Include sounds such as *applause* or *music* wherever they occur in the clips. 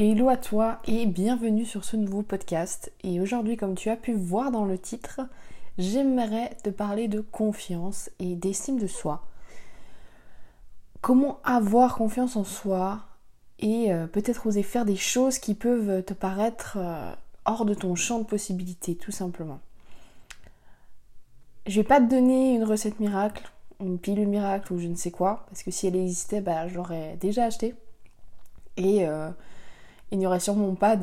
Hello à toi et bienvenue sur ce nouveau podcast. Et aujourd'hui, comme tu as pu voir dans le titre, j'aimerais te parler de confiance et d'estime de soi. Comment avoir confiance en soi et euh, peut-être oser faire des choses qui peuvent te paraître euh, hors de ton champ de possibilités, tout simplement. Je vais pas te donner une recette miracle, une pilule miracle ou je ne sais quoi, parce que si elle existait, bah, je l'aurais déjà acheté. Et euh, il n'y aurait sûrement pas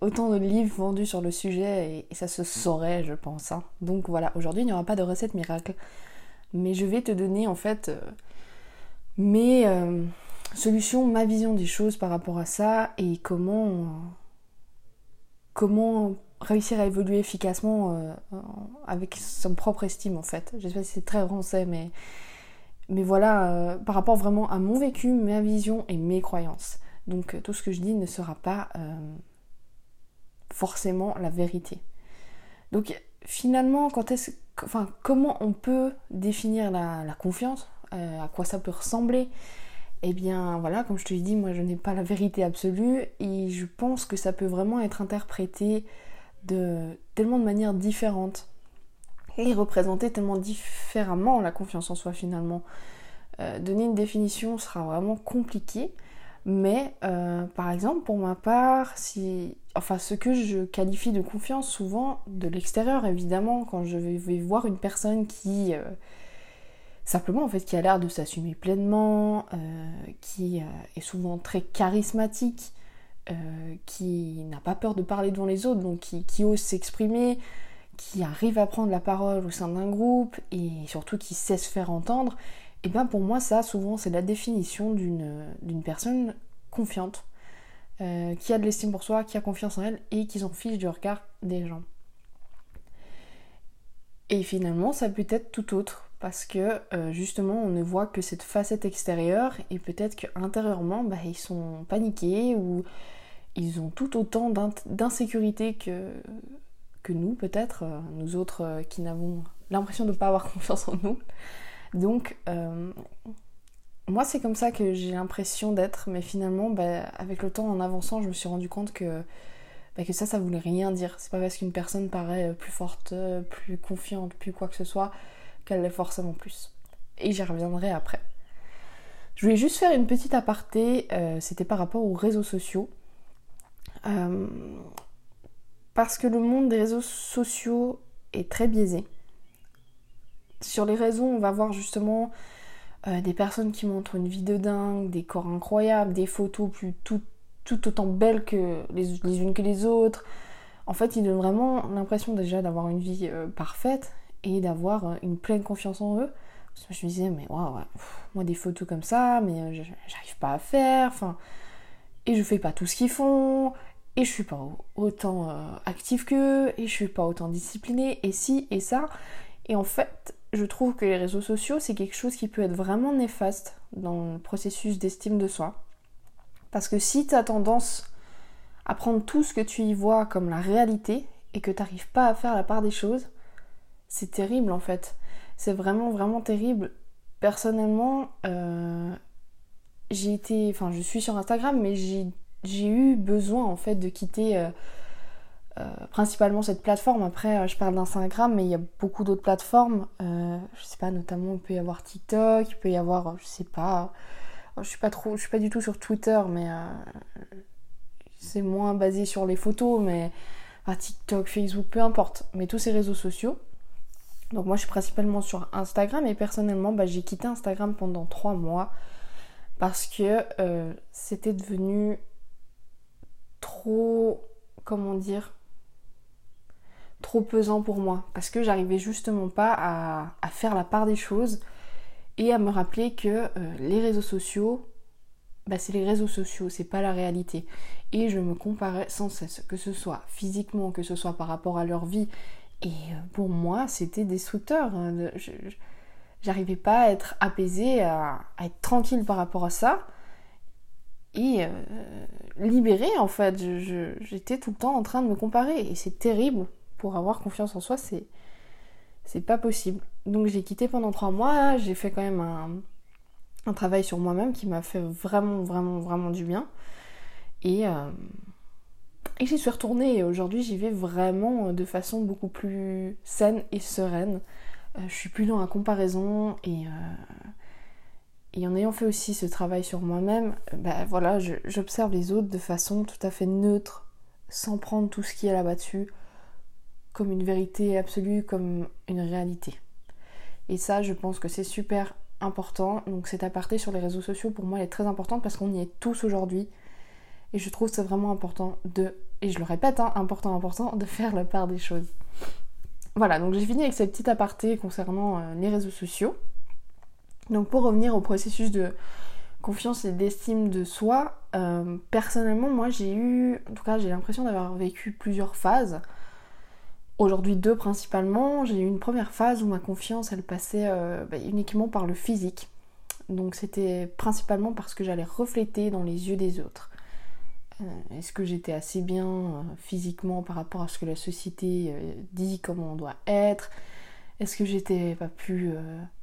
autant de livres vendus sur le sujet et, ça se saurait, je pense. Hein. Donc voilà, aujourd'hui il n'y aura pas de recette miracle, mais je vais te donner en fait euh, mes euh, solutions, ma vision des choses par rapport à ça et comment comment réussir à évoluer efficacement euh, avec son propre estime en fait. Je sais pas si c'est très français, mais mais voilà, par rapport vraiment à mon vécu, ma vision et mes croyances. Donc euh, tout ce que je dis ne sera pas euh, forcément la vérité. Donc finalement, comment on peut définir la, confiance euh, À quoi ça peut ressembler? Eh bien voilà, comme je te l'ai dit, moi je n'ai pas la vérité absolue et je pense que ça peut vraiment être interprété de tellement de manières différentes et représenter tellement différemment la confiance en soi finalement. donner une définition sera vraiment compliqué. Mais euh, par exemple, pour ma part, si, enfin, ce que je qualifie de confiance souvent de l'extérieur, évidemment, quand je vais voir une personne qui euh, simplement en fait qui a l'air de s'assumer pleinement, euh, qui est souvent très charismatique, qui n'a pas peur de parler devant les autres, donc qui, qui ose s'exprimer, qui arrive à prendre la parole au sein d'un groupe et surtout qui sait se faire entendre, et bien pour moi ça souvent c'est la définition d'une personne confiante, euh, qui a de l'estime pour soi, qui a confiance en elle et qui s'en fiche du regard des gens. Et finalement ça peut être tout autre parce que euh, justement on ne voit que cette facette extérieure et peut-être qu'intérieurement bah, ils sont paniqués ou ils ont tout autant d'insécurité que, que nous peut-être, euh, nous autres qui n'avons l'impression de ne pas avoir *laughs* confiance en nous. Donc, euh, moi, c'est comme ça que j'ai l'impression d'être, mais finalement, bah, avec le temps, en avançant, je me suis rendu compte que, bah, que ça, ça voulait rien dire. C'est pas parce qu'une personne paraît plus forte, plus confiante, plus quoi que ce soit, qu'elle l'est forcément plus. Et j'y reviendrai après. Je voulais juste faire une petite aparté, euh, c'était par rapport aux réseaux sociaux. Euh, parce que le monde des réseaux sociaux est très biaisé. Sur les réseaux, on va voir justement euh, des personnes qui montrent une vie de dingue, des corps incroyables, des photos plus tout, autant belles que les, unes que les autres. En fait, ils donnent vraiment l'impression déjà d'avoir une vie euh, parfaite et d'avoir euh, une pleine confiance en eux. Parce que je me disais, mais waouh, moi des photos comme ça, mais j'arrive pas à faire, enfin, et je fais pas tout ce qu'ils font, et je suis pas autant active qu'eux, et je suis pas autant disciplinée, et si, et ça. Et en fait, je trouve que les réseaux sociaux, c'est quelque chose qui peut être vraiment néfaste dans le processus d'estime de soi. Parce que si tu as tendance à prendre tout ce que tu y vois comme la réalité et que tu n'arrives pas à faire la part des choses, c'est terrible en fait. C'est vraiment vraiment terrible. Personnellement, euh, j'ai été, enfin je suis sur Instagram, mais j'ai eu besoin en fait de quitter euh, principalement cette plateforme. Après, euh, je parle d'Instagram, mais il y a beaucoup d'autres plateformes. Euh, je sais pas, notamment, il peut y avoir TikTok, il peut y avoir, je sais pas, je suis pas trop, je suis pas du tout sur Twitter, mais c'est moins basé sur les photos, mais TikTok, Facebook, peu importe, mais tous ces réseaux sociaux. Donc moi, je suis principalement sur Instagram et personnellement, bah, j'ai quitté Instagram pendant trois mois parce que c'était devenu trop, comment dire, trop pesant pour moi parce que j'arrivais justement pas à, faire la part des choses et à me rappeler que euh, les réseaux sociaux, bah, c'est les réseaux sociaux, c'est pas la réalité. Et je me comparais sans cesse, que ce soit physiquement, que ce soit par rapport à leur vie. Et euh, pour moi, c'était destructeur. Hein, j'arrivais pas à être apaisée, à, être tranquille par rapport à ça. Et euh, libérée en fait. J'étais tout le temps en train de me comparer. Et c'est terrible pour avoir confiance en soi, c'est pas possible. Donc j'ai quitté pendant trois mois, j'ai fait quand même un, travail sur moi-même qui m'a fait vraiment, vraiment, vraiment du bien. Et, et j'y suis retournée et aujourd'hui j'y vais vraiment de façon beaucoup plus saine et sereine. je suis plus dans la comparaison et, et en ayant fait aussi ce travail sur moi-même, bah voilà, j'observe les autres de façon tout à fait neutre, sans prendre tout ce qui est là-bas dessus comme une vérité absolue, comme une réalité. Et ça, je pense que c'est super important. Donc cet aparté sur les réseaux sociaux, pour moi, est très important parce qu'on y est tous aujourd'hui. Et je trouve c'est vraiment important de, et je le répète, hein, important, important, de faire la part des choses. Voilà, donc j'ai fini avec cette petite aparté concernant euh, les réseaux sociaux. Donc pour revenir au processus de confiance et d'estime de soi, euh, personnellement, moi j'ai eu, en tout cas j'ai l'impression d'avoir vécu plusieurs phases. Aujourd'hui deux principalement. J'ai eu une première phase où ma confiance elle passait euh, bah, uniquement par le physique. Donc c'était principalement parce que j'allais refléter dans les yeux des autres. Euh, est-ce que j'étais assez bien euh, physiquement par rapport à ce que la société dit comment on doit être? Est-ce que j'étais pas plus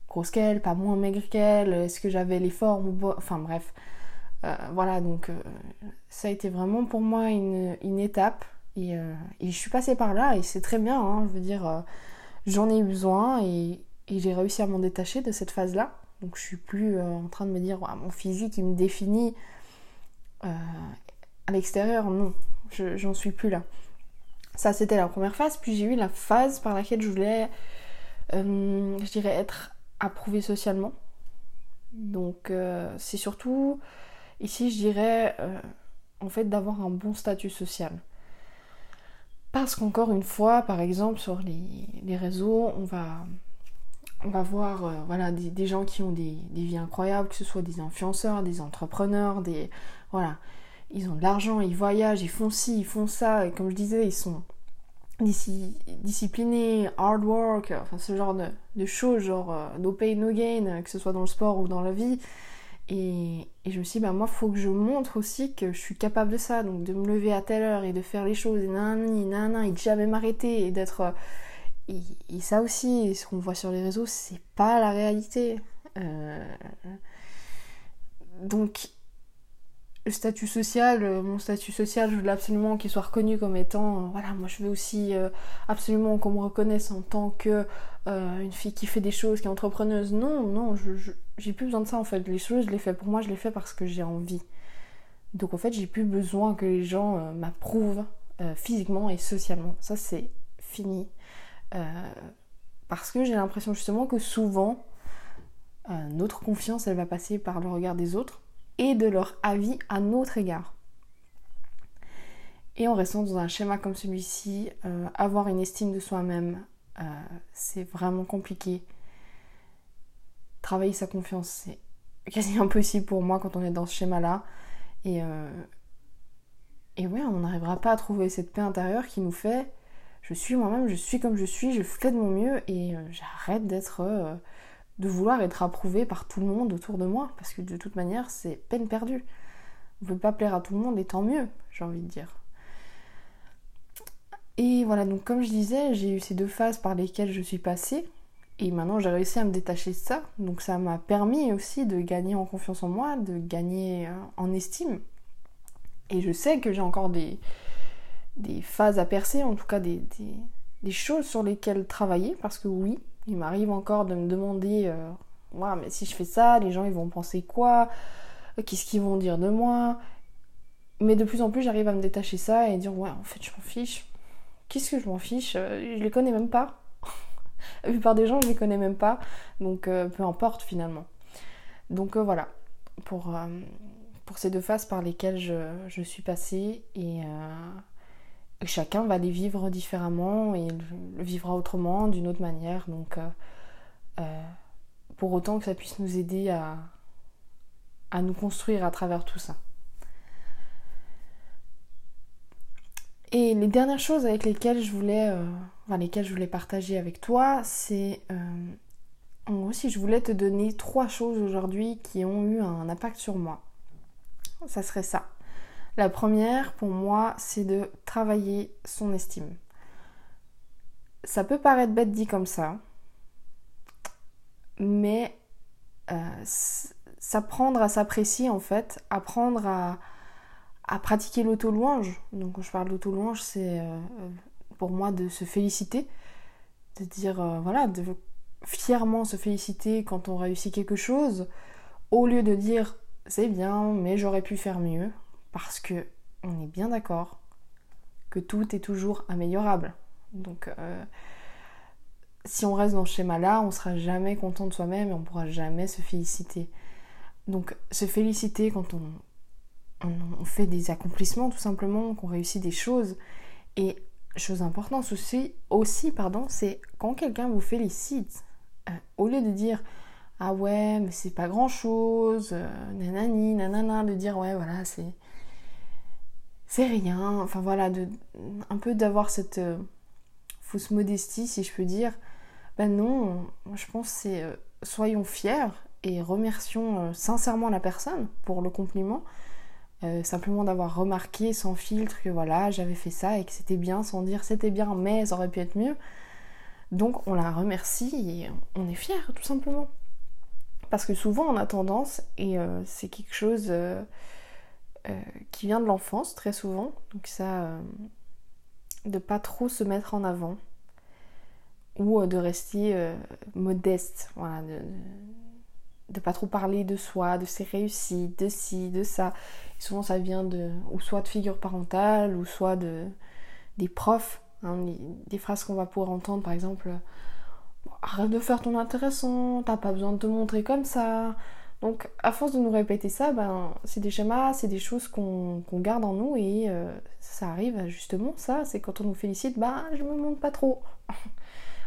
grosse qu'elle, pas moins maigre qu'elle? Est-ce que j'avais les formes Enfin bref. voilà, donc ça a été vraiment pour moi une étape euh, et, je suis passée par là et c'est très bien, hein, je veux dire, euh, j'en ai eu besoin et, j'ai réussi à m'en détacher de cette phase-là. Donc je suis plus euh, en train de me dire, mon physique il me définit à l'extérieur, non, j'en suis plus là. Ça c'était la première phase, puis j'ai eu la phase par laquelle je voulais, je dirais, être approuvée socialement. Donc c'est surtout ici je dirais en fait d'avoir un bon statut social. Parce qu'encore une fois, par exemple, sur les, réseaux, on va, voir euh, voilà, des, gens qui ont des, vies incroyables, que ce soit des influenceurs, des entrepreneurs, des. Voilà. Ils ont de l'argent, ils voyagent, ils font ci, ils font ça, et comme je disais, ils sont disciplinés, hard work, enfin ce genre de, choses, genre euh, no pain, no gain, que ce soit dans le sport ou dans la vie. Et, je me suis dit, bah moi, faut que je montre aussi que je suis capable de ça, donc de me lever à telle heure et de faire les choses, et nanani, nanana, et de jamais m'arrêter, et d'être. Euh, et, ça aussi, ce qu'on voit sur les réseaux, c'est pas la réalité. Euh, donc, le statut social, euh, mon statut social, je voulais absolument qu'il soit reconnu comme étant, euh, voilà, moi je veux aussi euh, absolument qu'on me reconnaisse en tant que une fille qui fait des choses, qui est entrepreneuse. Non, non, j'ai plus besoin de ça en fait. Les choses, je les fais pour moi, je les fais parce que j'ai envie. Donc en fait, j'ai plus besoin que les gens m'approuvent physiquement et socialement. Ça, c'est fini. parce que j'ai l'impression justement que souvent, notre confiance, elle va passer par le regard des autres et de leur avis à notre égard. Et en restant dans un schéma comme celui-ci, euh, avoir une estime de soi-même, euh, c'est vraiment compliqué. Travailler sa confiance, c'est quasi *laughs* impossible pour moi quand on est dans ce schéma-là. Et, euh, et ouais, on n'arrivera pas à trouver cette paix intérieure qui nous fait je suis moi-même, je suis comme je suis, je fais de mon mieux et j'arrête d'être de vouloir être approuvé par tout le monde autour de moi, parce que de toute manière, c'est peine perdue. On ne peut pas plaire à tout le monde, et tant mieux, j'ai envie de dire. Et voilà, donc comme je disais, j'ai eu ces deux phases par lesquelles je suis passée, et maintenant j'ai réussi à me détacher de ça, donc ça m'a permis aussi de gagner en confiance en moi, de gagner euh, en estime. Et je sais que j'ai encore des, des phases à percer, en tout cas des, des choses sur lesquelles travailler, parce que oui, il m'arrive encore de me demander euh, mais si je fais ça, les gens ils vont penser quoi? Qu'est-ce qu'ils vont dire de moi? Mais de plus en plus, j'arrive à me détacher ça et dire Ouais, en fait, je m'en fiche. Qu'est-ce que je m'en fiche? Euh, Je les connais même pas. *laughs* La plupart des gens, je les connais même pas. Donc, euh, peu importe finalement. Donc, voilà. Pour, pour ces deux phases par lesquelles je, je suis passée et chacun va les vivre différemment et le vivra autrement, d'une autre manière. Donc, euh, euh, pour autant que ça puisse nous aider à, nous construire à travers tout ça. Et les dernières choses avec lesquelles je voulais, euh, enfin, lesquelles je voulais partager avec toi, c'est en gros si je voulais te donner trois choses aujourd'hui qui ont eu un impact sur moi. Ça serait ça. La première, pour moi, c'est de travailler son estime. Ça peut paraître bête dit comme ça, mais euh, s'apprendre à s'apprécier en fait, apprendre à, pratiquer l'auto-louange. Donc quand je parle d'auto-louange, c'est pour moi de se féliciter, de dire, voilà, de fièrement se féliciter quand on réussit quelque chose, au lieu de dire c'est bien, mais j'aurais pu faire mieux, parce que on est bien d'accord que tout est toujours améliorable. Donc euh, si on reste dans ce schéma-là, on sera jamais content de soi-même et on pourra jamais se féliciter. Donc se féliciter quand on, fait des accomplissements tout simplement, qu'on réussit des choses. Et chose importante aussi, aussi pardon, c'est quand quelqu'un vous félicite, euh, au lieu de dire ah ouais mais c'est pas grand chose, euh, nanani, nanana, de dire ouais voilà c'est c'est rien, enfin voilà, un peu d'avoir cette euh, fausse modestie si je peux dire. Ben non, je pense c'est soyons fiers et remercions sincèrement la personne pour le compliment. simplement d'avoir remarqué sans filtre que voilà j'avais fait ça et que c'était bien sans dire c'était bien mais ça aurait pu être mieux donc on la remercie et on est fier tout simplement. Parce que souvent on a tendance, et euh, c'est quelque chose euh, euh, qui vient de l'enfance très souvent, donc ça, de pas trop se mettre en avant ou de rester modeste, voilà, de, pas trop parler de soi, de ses réussites, de ci, de ça. souvent ça vient de, ou soit de figure parentale, ou soit de, des profs Hein, des phrases qu'on va pouvoir entendre, par exemple, arrête de faire ton intéressant, t'as pas besoin de te montrer comme ça. Donc, à force de nous répéter ça, ben, c'est des schémas, c'est des choses qu'on garde en nous et euh, ça arrive justement, ça, c'est quand on nous félicite, ben, je me montre pas trop. *laughs*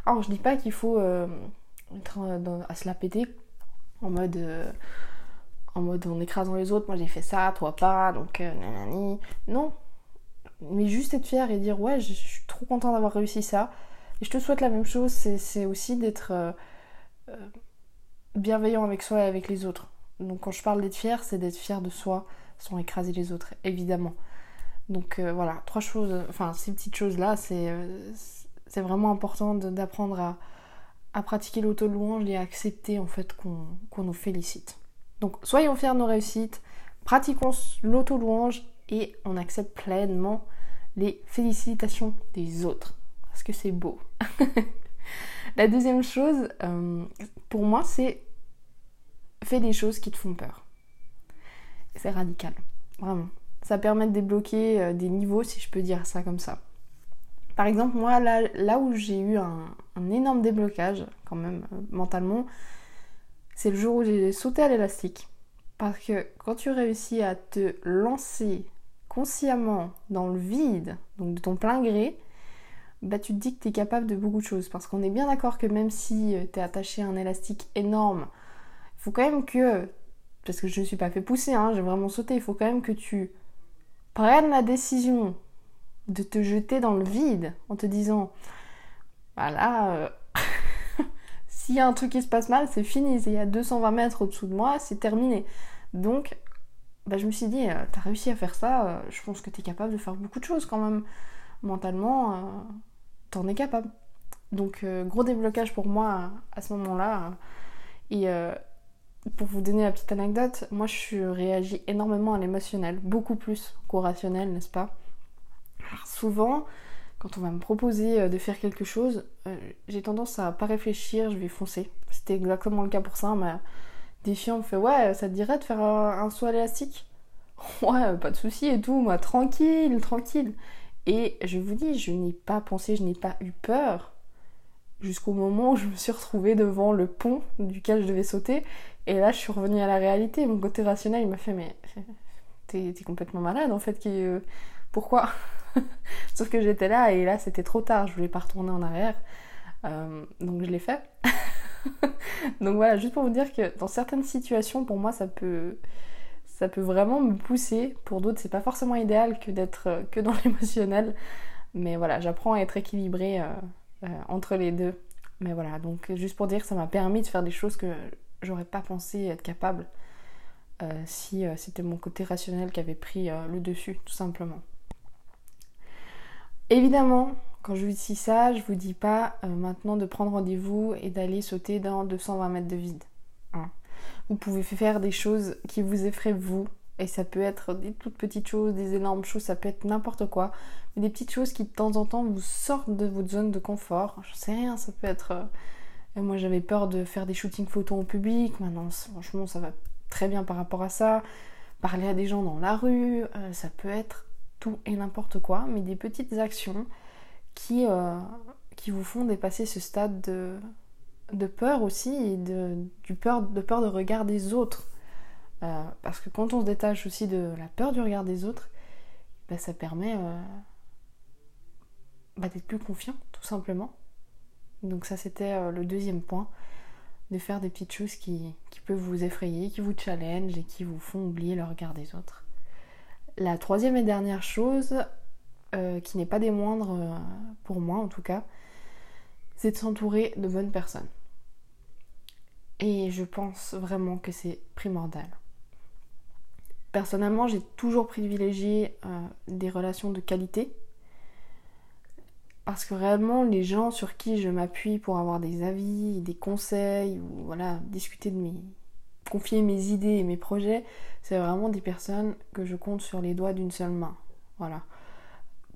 Alors, je dis pas qu'il faut euh, être à se la péter en mode. Euh, en mode en écrasant les autres, moi j'ai fait ça, toi pas, donc nanani. Non, mais juste être fier et dire ouais, je suis trop content d'avoir réussi ça. Et je te souhaite la même chose, c'est aussi d'être euh, euh, bienveillant avec soi et avec les autres. Donc quand je parle d'être fier, c'est d'être fier de soi sans écraser les autres, évidemment. Donc euh, voilà, trois choses, enfin ces petites choses-là, c'est c'est vraiment important d'apprendre à, à, pratiquer l'auto-louange et à accepter en fait qu'on nous félicite. Donc soyons fiers de nos réussites, pratiquons l'auto-louange et on accepte pleinement les félicitations des autres. Parce que c'est beau. *laughs* La deuxième chose, euh, pour moi, c'est fais des choses qui te font peur. C'est radical, vraiment. Ça permet de débloquer euh, des niveaux, si je peux dire ça comme ça. Par exemple, moi, là, où j'ai eu un, énorme déblocage, quand même, euh, mentalement, c'est le jour où j'ai sauté à l'élastique. Parce que quand tu réussis à te lancer consciemment dans le vide, donc de ton plein gré, bah tu te dis que tu es capable de beaucoup de choses. Parce qu'on est bien d'accord que même si euh, tu es attaché à un élastique énorme, il faut quand même que, parce que je ne suis pas fait pousser, hein, j'ai vraiment sauté, il faut quand même que tu prennes la décision de te jeter dans le vide en te disant, voilà, euh, *laughs* s'il y a un truc qui se passe mal, c'est fini, il y a 220 mètres au-dessous de moi, c'est terminé. Donc bah, je me suis dit, euh, t'as réussi à faire ça, euh, je pense que t'es capable de faire beaucoup de choses quand même. Mentalement, euh, t'en es capable. Donc, gros déblocage pour moi à, ce moment-là. Et pour vous donner la petite anecdote, moi je réagis énormément à l'émotionnel, beaucoup plus qu'au rationnel, n'est-ce pas? Souvent, quand on va me proposer de faire quelque chose, j'ai tendance à pas réfléchir, je vais foncer. C'était exactement le cas pour ça, des filles me fait ouais ça te dirait de faire un, saut élastique? *laughs* Ouais pas de souci et tout moi tranquille tranquille et je vous dis je n'ai pas pensé je n'ai pas eu peur jusqu'au moment où je me suis retrouvée devant le pont duquel je devais sauter. Et là je suis revenue à la réalité. Mon côté rationnel il m'a fait mais t'es complètement malade en fait euh, pourquoi? *laughs* Sauf que j'étais là et là c'était trop tard. Je voulais pas retourner en arrière. Euh, donc je l'ai fait. *laughs* Donc voilà, juste pour vous dire que dans certaines situations, pour moi, ça peut, ça peut vraiment me pousser. Pour d'autres, c'est pas forcément idéal que d'être euh, que dans *laughs* l'émotionnel. Mais voilà, j'apprends à être équilibrée euh, euh, entre les deux. Mais voilà, donc juste pour dire ça m'a permis de faire des choses que j'aurais pas pensé être capable si c'était mon côté rationnel qui avait pris le dessus, tout simplement. Évidemment, quand je vous dis ça, je vous dis pas maintenant de prendre rendez-vous et d'aller sauter dans 220 mètres de vide. Hein. Vous pouvez faire des choses qui vous effraient vous, Et ça peut être des toutes petites choses, des énormes choses, ça peut être n'importe quoi. Mais des petites choses qui de temps en temps vous sortent de votre zone de confort. Je sais rien, ça peut être... Euh, moi j'avais peur de faire des shootings photos en public. Maintenant franchement ça va très bien par rapport à ça. Parler à des gens dans la rue, euh, ça peut être tout et n'importe quoi. Mais des petites actions qui, euh, qui vous font dépasser ce stade de, de peur aussi de, du peur, de peur de regard des autres. Euh, parce que quand on se détache aussi de la peur du regard des autres, bah, ça permet euh, bah, d'être plus confiant, tout simplement. Donc ça c'était euh, le deuxième point, de faire des petites choses qui, qui, peuvent vous effrayer, qui vous challenge et qui vous font oublier le regard des autres. La troisième et dernière chose, qui n'est pas des moindres pour moi en tout cas, c'est de s'entourer de bonnes personnes. Et je pense vraiment que c'est primordial. Personnellement, j'ai toujours privilégié euh, des relations de qualité. Parce que réellement, les gens sur qui je m'appuie pour avoir des avis, des conseils, ou voilà, discuter de mes. confier mes idées et mes projets, c'est vraiment des personnes que je compte sur les doigts d'une seule main. Voilà.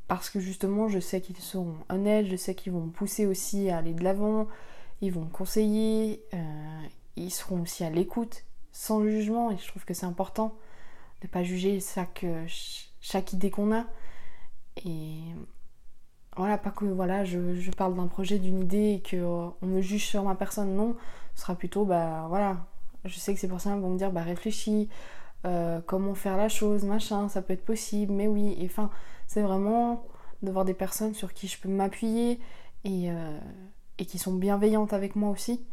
Parce que justement, je sais qu'ils seront honnêtes, je sais qu'ils vont me pousser aussi à aller de l'avant, ils vont me conseiller, euh, ils seront aussi à l'écoute, sans jugement, et je trouve que c'est important de pas juger chaque, chaque idée qu'on a. Et voilà, pas que voilà, je, parle d'un projet, d'une idée et que euh, me juge sur ma personne, non. Ce sera plutôt, bah voilà, je sais que c'est pour ça qu'ils vont me dire, bah réfléchis, euh, comment faire la chose, machin, ça peut être possible, mais oui. Et enfin, c'est vraiment d'avoir des personnes sur qui je peux m'appuyer et, euh, et qui sont bienveillantes avec moi aussi.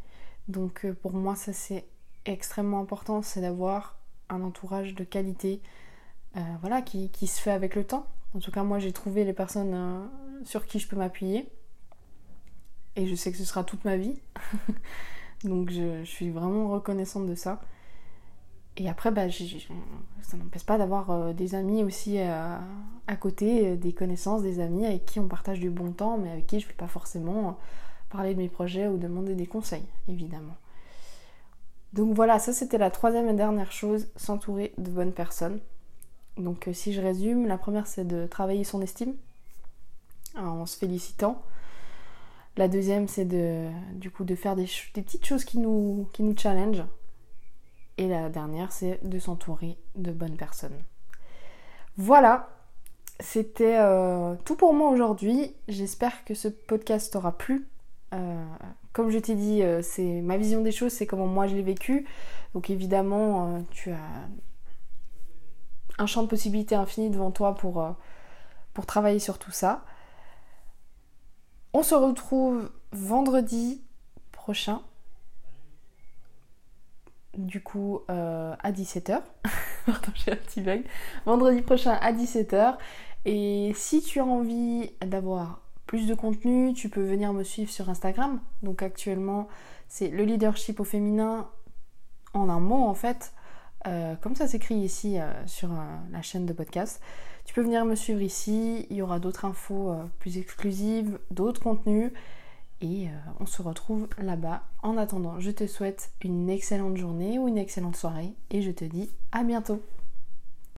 Donc pour moi, ça c'est extrêmement important, c'est d'avoir un entourage de qualité euh, voilà, qui, se fait avec le temps. En tout cas, moi j'ai trouvé les personnes euh, sur qui je peux m'appuyer. Et je sais que ce sera toute ma vie. *laughs* Donc je, suis vraiment reconnaissante de ça. Et après, bah, ça n'empêche pas d'avoir euh, des amis aussi à côté, des connaissances, des amis avec qui on partage du bon temps, mais avec qui je ne vais pas forcément parler de mes projets ou demander des conseils, évidemment. Donc voilà, ça c'était la troisième et dernière chose, s'entourer de bonnes personnes. Donc euh, si je résume, la première c'est de travailler son estime en se félicitant. La deuxième c'est de du coup de faire des, petites choses qui nous, qui nous challenge. Et la dernière c'est de s'entourer de bonnes personnes. Voilà, c'était euh, tout pour moi aujourd'hui. J'espère que ce podcast t'aura plu. Euh, comme je t'ai dit, euh, c'est ma vision des choses, c'est comment moi je l'ai vécu. Donc évidemment, euh, tu as un champ de possibilités infini devant toi pour, pour travailler sur tout ça. On se retrouve vendredi prochain. Du coup, à 17h. *laughs* Pardon, j'ai un petit bug. Vendredi prochain à 17h. Et si tu as envie d'avoir plus de contenu, tu peux venir me suivre sur Instagram. Donc actuellement, c'est le leadership au féminin en un mot en fait. Euh, comme ça s'écrit ici euh, sur euh, la chaîne de podcast. Tu peux venir me suivre ici, il y aura d'autres infos plus exclusives, d'autres contenus et on se retrouve là-bas. En attendant, je te souhaite une excellente journée ou une excellente soirée et je te dis à bientôt.